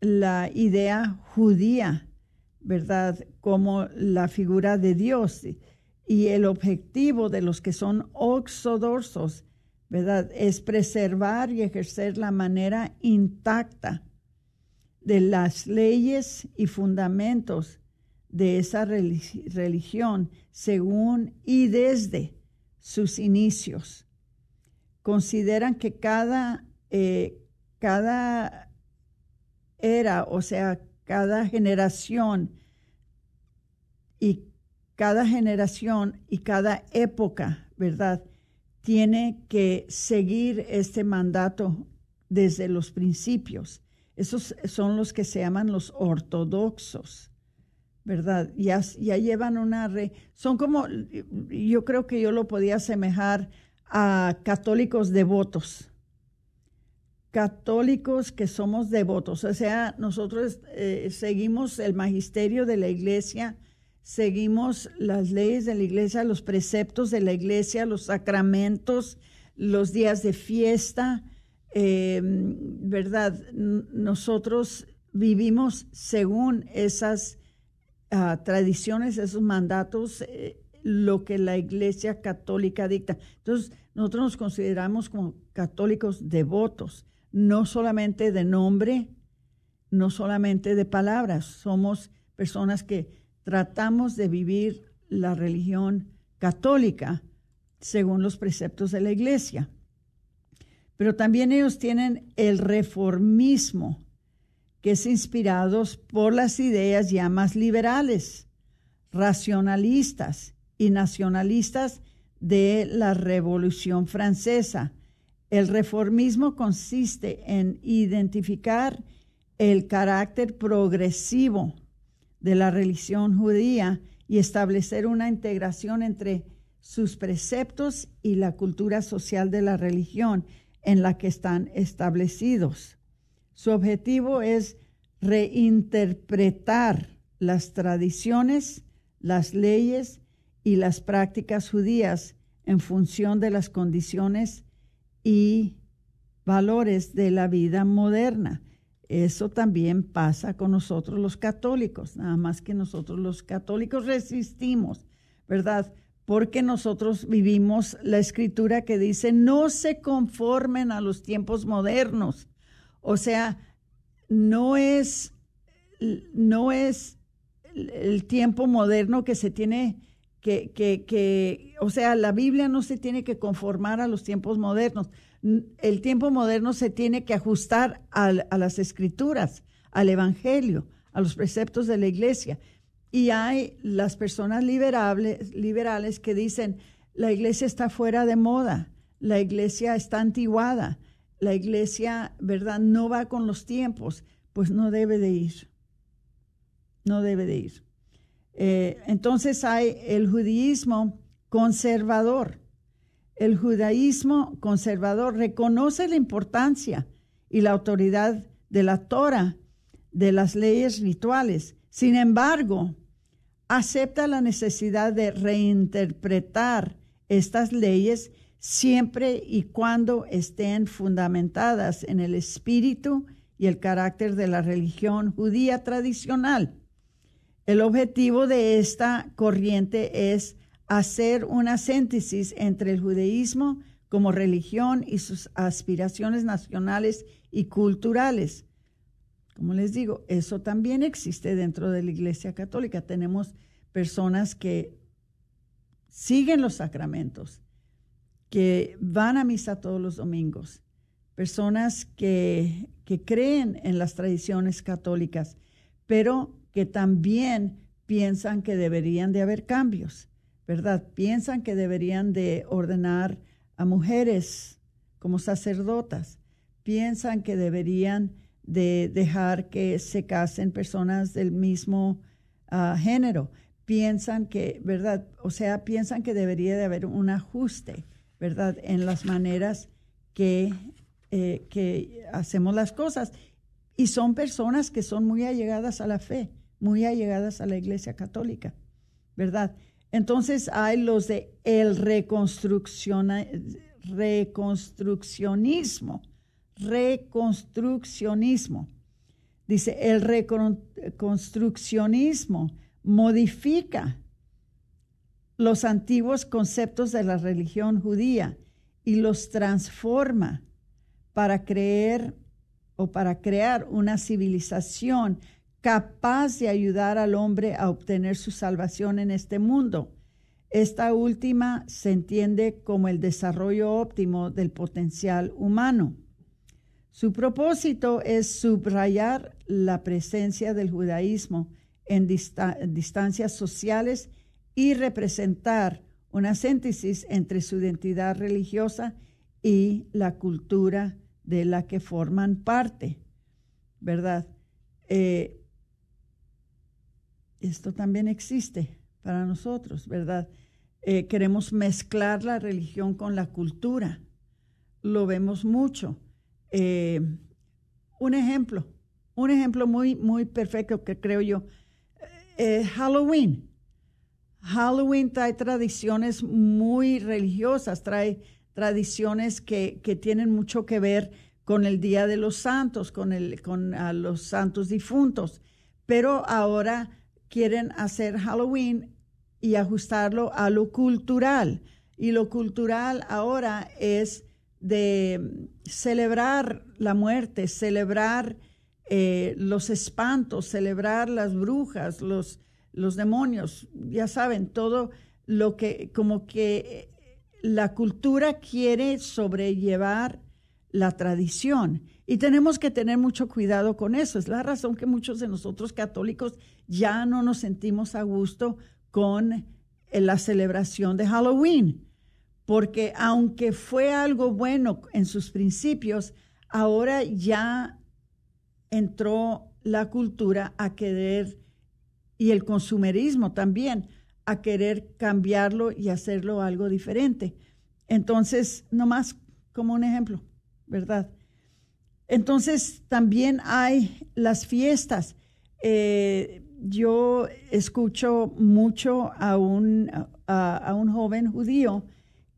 La idea judía, ¿verdad? Como la figura de Dios y el objetivo de los que son ortodoxos, ¿verdad? Es preservar y ejercer la manera intacta de las leyes y fundamentos de esa relig- religión según y desde sus inicios. Consideran que cada, eh, cada era, o sea, cada generación y cada generación y cada época, ¿verdad? Tiene que seguir este mandato desde los principios. Esos son los que se llaman los ortodoxos, ¿verdad? Ya, llevan una... Re, son como, yo creo que yo lo podía asemejar a católicos devotos. Católicos que somos devotos, o sea, nosotros eh, seguimos el magisterio de la iglesia, seguimos las leyes de la iglesia, los preceptos de la iglesia, los sacramentos, los días de fiesta, eh, ¿verdad? Nosotros vivimos según esas ah, tradiciones, esos mandatos, eh, lo que la iglesia católica dicta. Entonces, nosotros nos consideramos como católicos devotos, no solamente de nombre, no solamente de palabras, somos personas que tratamos de vivir la religión católica según los preceptos de la iglesia. Pero también ellos tienen el reformismo, que es inspirado por las ideas ya más liberales, racionalistas y nacionalistas de la Revolución Francesa. El reformismo consiste en identificar el carácter progresivo de la religión judía y establecer una integración entre sus preceptos y la cultura social de la religión en la que están establecidos. Su objetivo es reinterpretar las tradiciones, las leyes y las prácticas judías en función de las condiciones y valores de la vida moderna. Eso también pasa con nosotros los católicos, nada más que nosotros los católicos resistimos, ¿verdad? Porque nosotros vivimos la escritura que dice, no se conformen a los tiempos modernos. O sea, no es, no es el tiempo moderno que se tiene que, que, que, o sea, la Biblia no se tiene que conformar a los tiempos modernos. El tiempo moderno se tiene que ajustar a, a las escrituras, al Evangelio, a los preceptos de la iglesia. Y hay las personas liberales, liberales que dicen, la iglesia está fuera de moda, la iglesia está antiguada, la iglesia, ¿verdad?, no va con los tiempos. Pues no debe de ir, no debe de ir. Eh, entonces hay el judaísmo conservador. El judaísmo conservador reconoce la importancia y la autoridad de la Torah, de las leyes rituales. Sin embargo, acepta la necesidad de reinterpretar estas leyes siempre y cuando estén fundamentadas en el espíritu y el carácter de la religión judía tradicional. El objetivo de esta corriente es hacer una síntesis entre el judaísmo como religión y sus aspiraciones nacionales y culturales. Como les digo, eso también existe dentro de la Iglesia Católica. Tenemos personas que siguen los sacramentos, que van a misa todos los domingos, personas que, que creen en las tradiciones católicas, pero que también piensan que deberían de haber cambios, ¿verdad? Piensan que deberían de ordenar a mujeres como sacerdotas, piensan que deberían de dejar que se casen personas del mismo uh, género, piensan que, ¿verdad? O sea, piensan que debería de haber un ajuste, ¿verdad? En las maneras que, eh, que hacemos las cosas. y son personas que son muy allegadas a la fe, muy allegadas a la Iglesia Católica, ¿verdad? Entonces hay los de el reconstruccionismo, reconstruccionismo. Dice, el reconstruccionismo modifica los antiguos conceptos de la religión judía y los transforma para creer o para crear una civilización capaz de ayudar al hombre a obtener su salvación en este mundo. Esta última se entiende como el desarrollo óptimo del potencial humano. Su propósito es subrayar la presencia del judaísmo en distancias sociales y representar una síntesis entre su identidad religiosa y la cultura de la que forman parte, ¿verdad? Eh, esto también existe para nosotros, ¿verdad? Eh, queremos mezclar la religión con la cultura. Lo vemos mucho. Eh, un ejemplo, un ejemplo muy, muy perfecto que creo yo, Halloween. Halloween trae tradiciones muy religiosas, trae tradiciones que, tienen mucho que ver con el Día de los Santos, con, el, con los santos difuntos, pero ahora quieren hacer Halloween y ajustarlo a lo cultural. Y lo cultural ahora es de celebrar la muerte, celebrar eh, los espantos, celebrar las brujas, los, los demonios, ya saben, todo lo que como que la cultura quiere sobrellevar la tradición y tenemos que tener mucho cuidado con eso. Es la razón que muchos de nosotros católicos ya no nos sentimos a gusto con eh, la celebración de Halloween, porque aunque fue algo bueno en sus principios, ahora ya entró la cultura a querer y el consumerismo también a querer cambiarlo y hacerlo algo diferente. Entonces, nomás como un ejemplo, ¿verdad? Entonces, también hay las fiestas. Eh, yo escucho mucho a un, a, un joven judío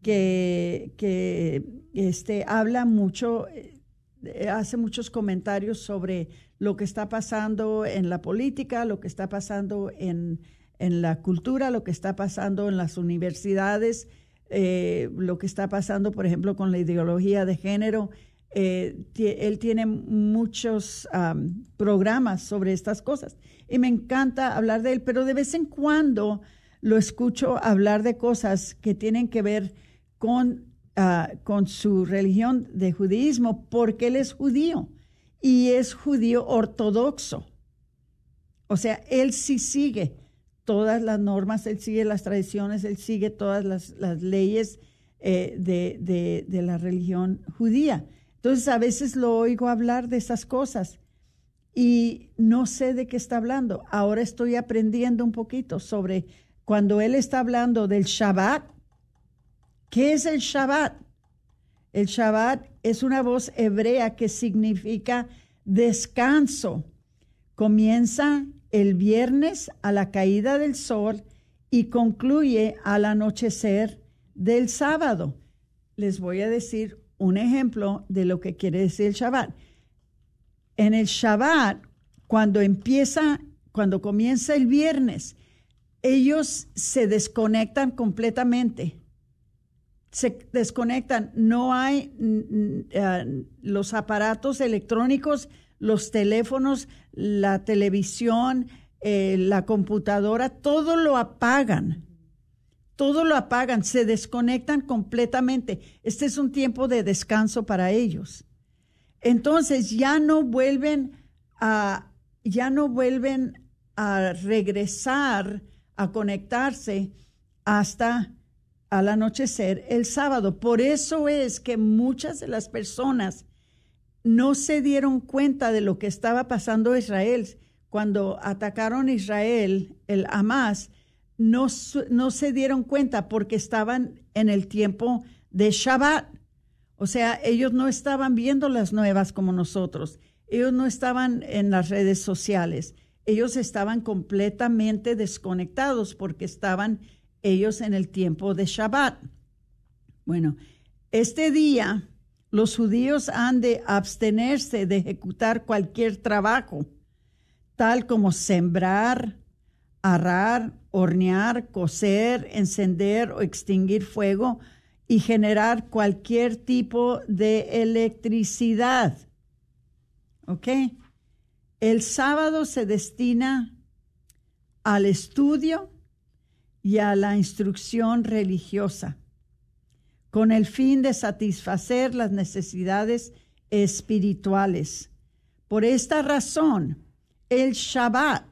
que, que este, habla mucho, eh, hace muchos comentarios sobre lo que está pasando en la política, lo que está pasando en, en la cultura, lo que está pasando en las universidades, eh, lo que está pasando, por ejemplo, con la ideología de género. Eh, él tiene muchos programas sobre estas cosas y me encanta hablar de él, pero de vez en cuando lo escucho hablar de cosas que tienen que ver con, ah, con su religión de judaísmo, porque él es judío y es judío ortodoxo. O sea, él sí sigue todas las normas, él sigue las tradiciones, él sigue todas las, leyes eh, de, de, la religión judía. Entonces a veces lo oigo hablar de esas cosas y no sé de qué está hablando. Ahora estoy aprendiendo un poquito sobre cuando él está hablando del Shabbat. ¿Qué es el Shabbat? El Shabbat es una voz hebrea que significa descanso. Comienza el viernes a la caída del sol y concluye al anochecer del sábado. Les voy a decir un ejemplo de lo que quiere decir el Shabbat. En el Shabbat, cuando empieza, cuando comienza el viernes, ellos se desconectan completamente. Se desconectan, no hay eh, los aparatos electrónicos los teléfonos, la televisión, eh, la computadora, todo lo apagan. Todo lo apagan, se desconectan completamente. Este es un tiempo de descanso para ellos. Entonces ya no vuelven a, ya no vuelven a regresar a conectarse hasta al anochecer el sábado. Por eso es que muchas de las personas no se dieron cuenta de lo que estaba pasando a Israel. Cuando atacaron a Israel, el Hamas, no, no se dieron cuenta porque estaban en el tiempo de Shabbat. O sea, ellos no estaban viendo las nuevas como nosotros. ellos no estaban en las redes sociales, ellos estaban completamente desconectados porque estaban ellos en el tiempo de Shabbat. Bueno, este día los judíos han de abstenerse de ejecutar cualquier trabajo, tal como sembrar, arar, hornear, coser, encender o extinguir fuego y generar cualquier tipo de electricidad. ¿Ok? El sábado se destina al estudio y a la instrucción religiosa, con el fin de satisfacer las necesidades espirituales. Por esta razón, el Shabbat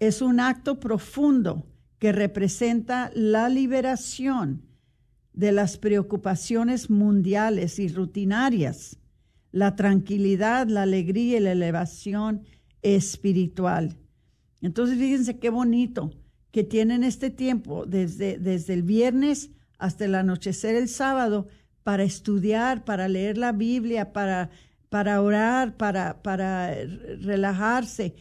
es un acto profundo que representa la liberación de las preocupaciones mundiales y rutinarias, la tranquilidad, la alegría y la elevación espiritual. Entonces, fíjense qué bonito que tienen este tiempo desde, desde el viernes hasta el anochecer el sábado para estudiar, para leer la Biblia, para, para orar, para, para relajarse.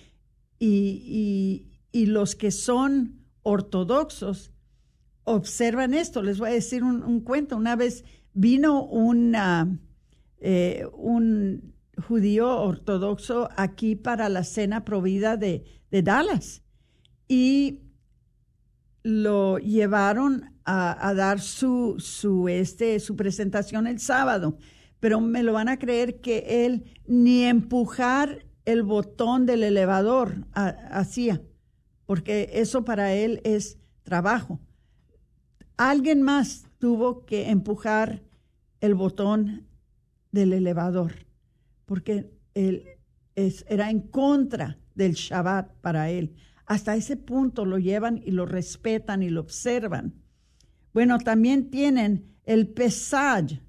Y, y, los que son ortodoxos observan esto. Les voy a decir un, cuento. Una vez vino eh, un judío ortodoxo aquí para la cena provida de, de Dallas y lo llevaron a, dar su, su, este, su presentación el sábado, pero me lo van a creer que él ni empujar el botón del elevador hacía, porque eso para él es trabajo. Alguien más tuvo que empujar el botón del elevador, porque él era en contra del Shabbat para él. Hasta ese punto lo llevan y lo respetan y lo observan. Bueno, también tienen el Pesaj.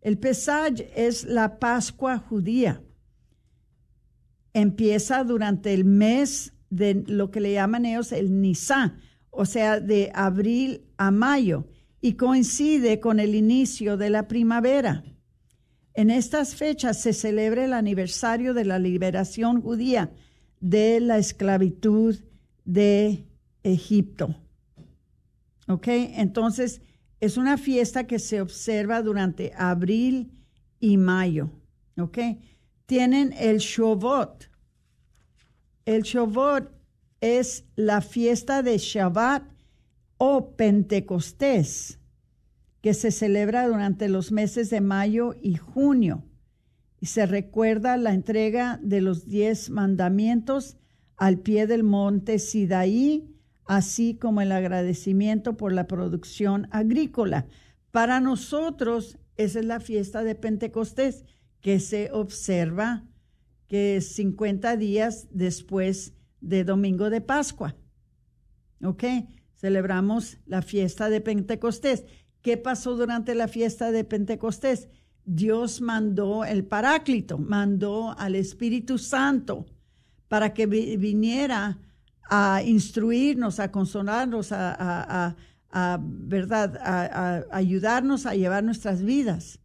El Pesaj es la Pascua judía. Empieza durante el mes de lo que le llaman ellos el Nisan, o sea, de abril a mayo, y coincide con el inicio de la primavera. En estas fechas se celebra el aniversario de la liberación judía de la esclavitud de Egipto. ¿Ok? Entonces, es una fiesta que se observa durante abril y mayo. ¿Ok? Tienen el Shavot. El Shavot es la fiesta de Shabbat o Pentecostés, que se celebra durante los meses de mayo y junio. Y se recuerda la entrega de los diez mandamientos al pie del monte Sidaí, así como el agradecimiento por la producción agrícola. Para nosotros, esa es la fiesta de Pentecostés, que se observa que es 50 días después de Domingo de Pascua. ¿Ok? Celebramos la fiesta de Pentecostés. ¿Qué pasó durante la fiesta de Pentecostés? Dios mandó el Paráclito, mandó al Espíritu Santo para que viniera a instruirnos, a consolarnos, a, ¿verdad? A, ayudarnos a llevar nuestras vidas,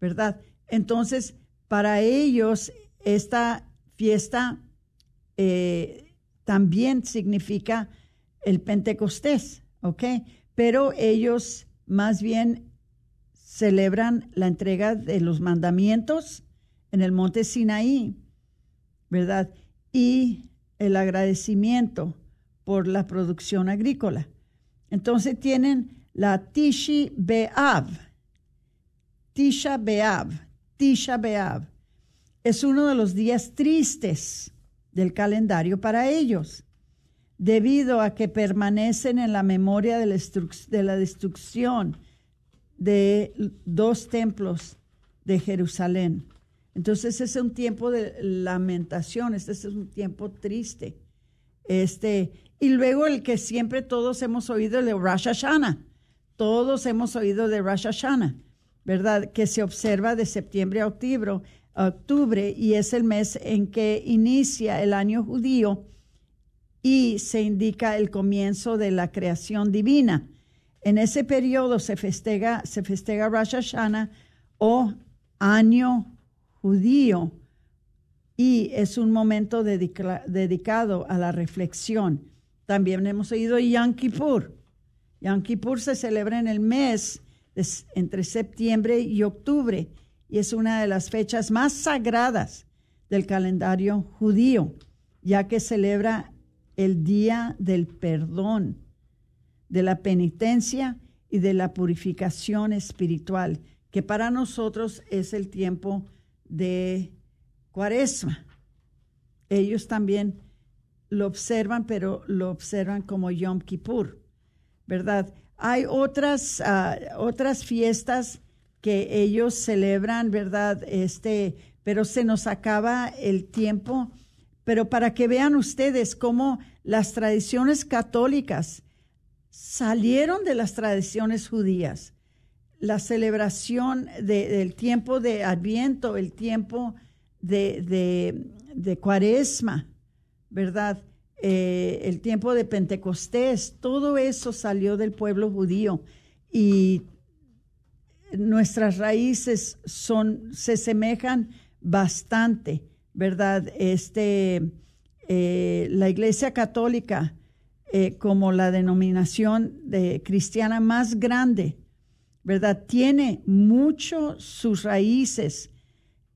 ¿verdad? Entonces, para ellos, esta fiesta eh, también significa el Pentecostés, ¿ok? Pero ellos más bien celebran la entrega de los mandamientos en el monte Sinaí, ¿verdad? Y el agradecimiento por la producción agrícola. Entonces tienen la Tishi Be'av, Tisha Be'av, Tisha Be'av. Es uno de los días tristes del calendario para ellos, debido a que permanecen en la memoria de la, de la destrucción de dos templos de Jerusalén. Entonces es un tiempo de lamentación, este es un tiempo triste. Este, y luego el que siempre todos hemos oído de Rosh Hashanah. Todos hemos oído de Rosh Hashanah, ¿verdad? Que se observa de septiembre a octubre, octubre y es el mes en que inicia el año judío y se indica el comienzo de la creación divina. En ese periodo se festeja, se festeja Rosh Hashanah o año y es un momento dedica- dedicado a la reflexión. También hemos oído Yom Kippur. Yom Kippur se celebra en el mes entre septiembre y octubre y es una de las fechas más sagradas del calendario judío, ya que celebra el día del perdón, de la penitencia y de la purificación espiritual, que para nosotros es el tiempo de cuaresma. Ellos también lo observan, pero lo observan como Yom Kippur, ¿verdad? Hay otras, ah, otras fiestas que ellos celebran, ¿verdad? Este, pero se nos acaba el tiempo. Pero para que vean ustedes cómo las tradiciones católicas salieron de las tradiciones judías. La celebración de- del tiempo de Adviento, el tiempo de Cuaresma, ¿verdad? Eh, el tiempo de Pentecostés, todo eso salió del pueblo judío y nuestras raíces son, se semejan bastante, ¿verdad? Este, eh, la Iglesia Católica, eh, como la denominación de cristiana más grande, ¿verdad? Tiene mucho sus raíces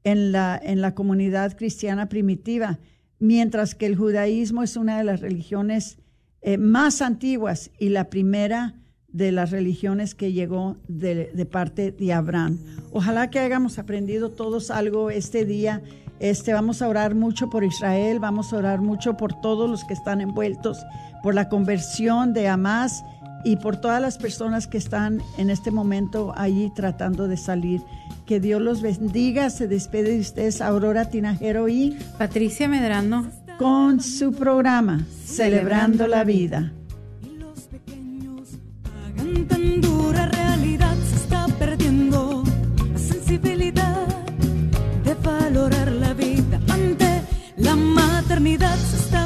en la, en la comunidad cristiana primitiva, mientras que el judaísmo es una de las religiones eh, más antiguas y la primera de las religiones que llegó de, parte de Abraham. Ojalá que hayamos aprendido todos algo este día. Este, vamos a orar mucho por Israel, vamos a orar mucho por todos los que están envueltos, por la conversión de Hamas y por todas las personas que están en este momento allí tratando de salir. Que Dios los bendiga. Se despide de ustedes Aurora Tinajero y Patricia Medrano con su programa Celebrando la Vida. En tan dura realidad se está perdiendo la sensibilidad de valorar la vida ante la maternidad se está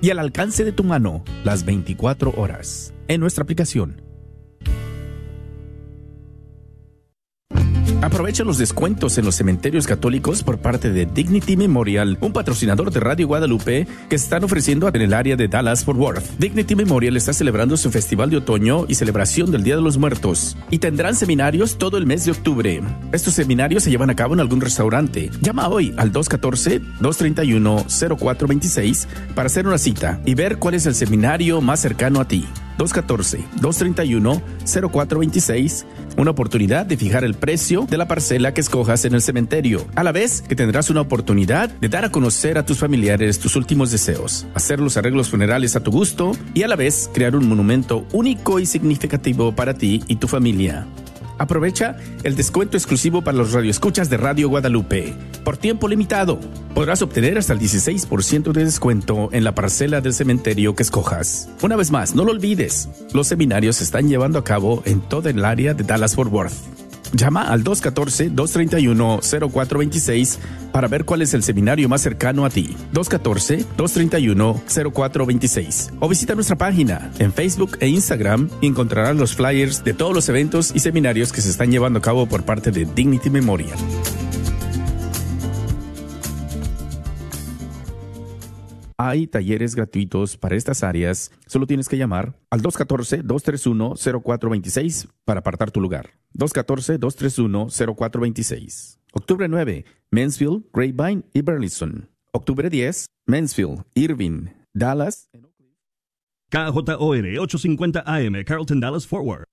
y al alcance de tu mano las 24 horas en nuestra aplicación. Aprovecha los descuentos en los cementerios católicos por parte de Dignity Memorial, un patrocinador de Radio Guadalupe que están ofreciendo en el área de Dallas Fort Worth. Dignity Memorial está celebrando su festival de otoño y celebración del Día de los Muertos y tendrán seminarios todo el mes de octubre. Estos seminarios se llevan a cabo en algún restaurante. Llama hoy al 214-231-0426 para hacer una cita y ver cuál es el seminario más cercano a ti. 214-231-0426, una oportunidad de fijar el precio de la parcela que escojas en el cementerio, a la vez que tendrás una oportunidad de dar a conocer a tus familiares tus últimos deseos, hacer los arreglos funerales a tu gusto y a la vez crear un monumento único y significativo para ti y tu familia. Aprovecha el descuento exclusivo para los radioescuchas de Radio Guadalupe. Por tiempo limitado, podrás obtener hasta el 16% de descuento en la parcela del cementerio que escojas. Una vez más, no lo olvides, los seminarios se están llevando a cabo en toda el área de Dallas-Fort Worth. Llama al 214-231-0426 para ver cuál es el seminario más cercano a ti. 214-231-0426. O visita nuestra página en Facebook e Instagram y encontrarás los flyers de todos los eventos y seminarios que se están llevando a cabo por parte de Dignity Memorial. Hay talleres gratuitos para estas áreas. Solo tienes que llamar al 214-231-0426 para apartar tu lugar. 214-231-0426. Octubre 9, Mansfield, Grapevine y Burleson. Octubre 10, Mansfield, Irving, Dallas. KJOR 850 AM, Carlton Dallas Forward.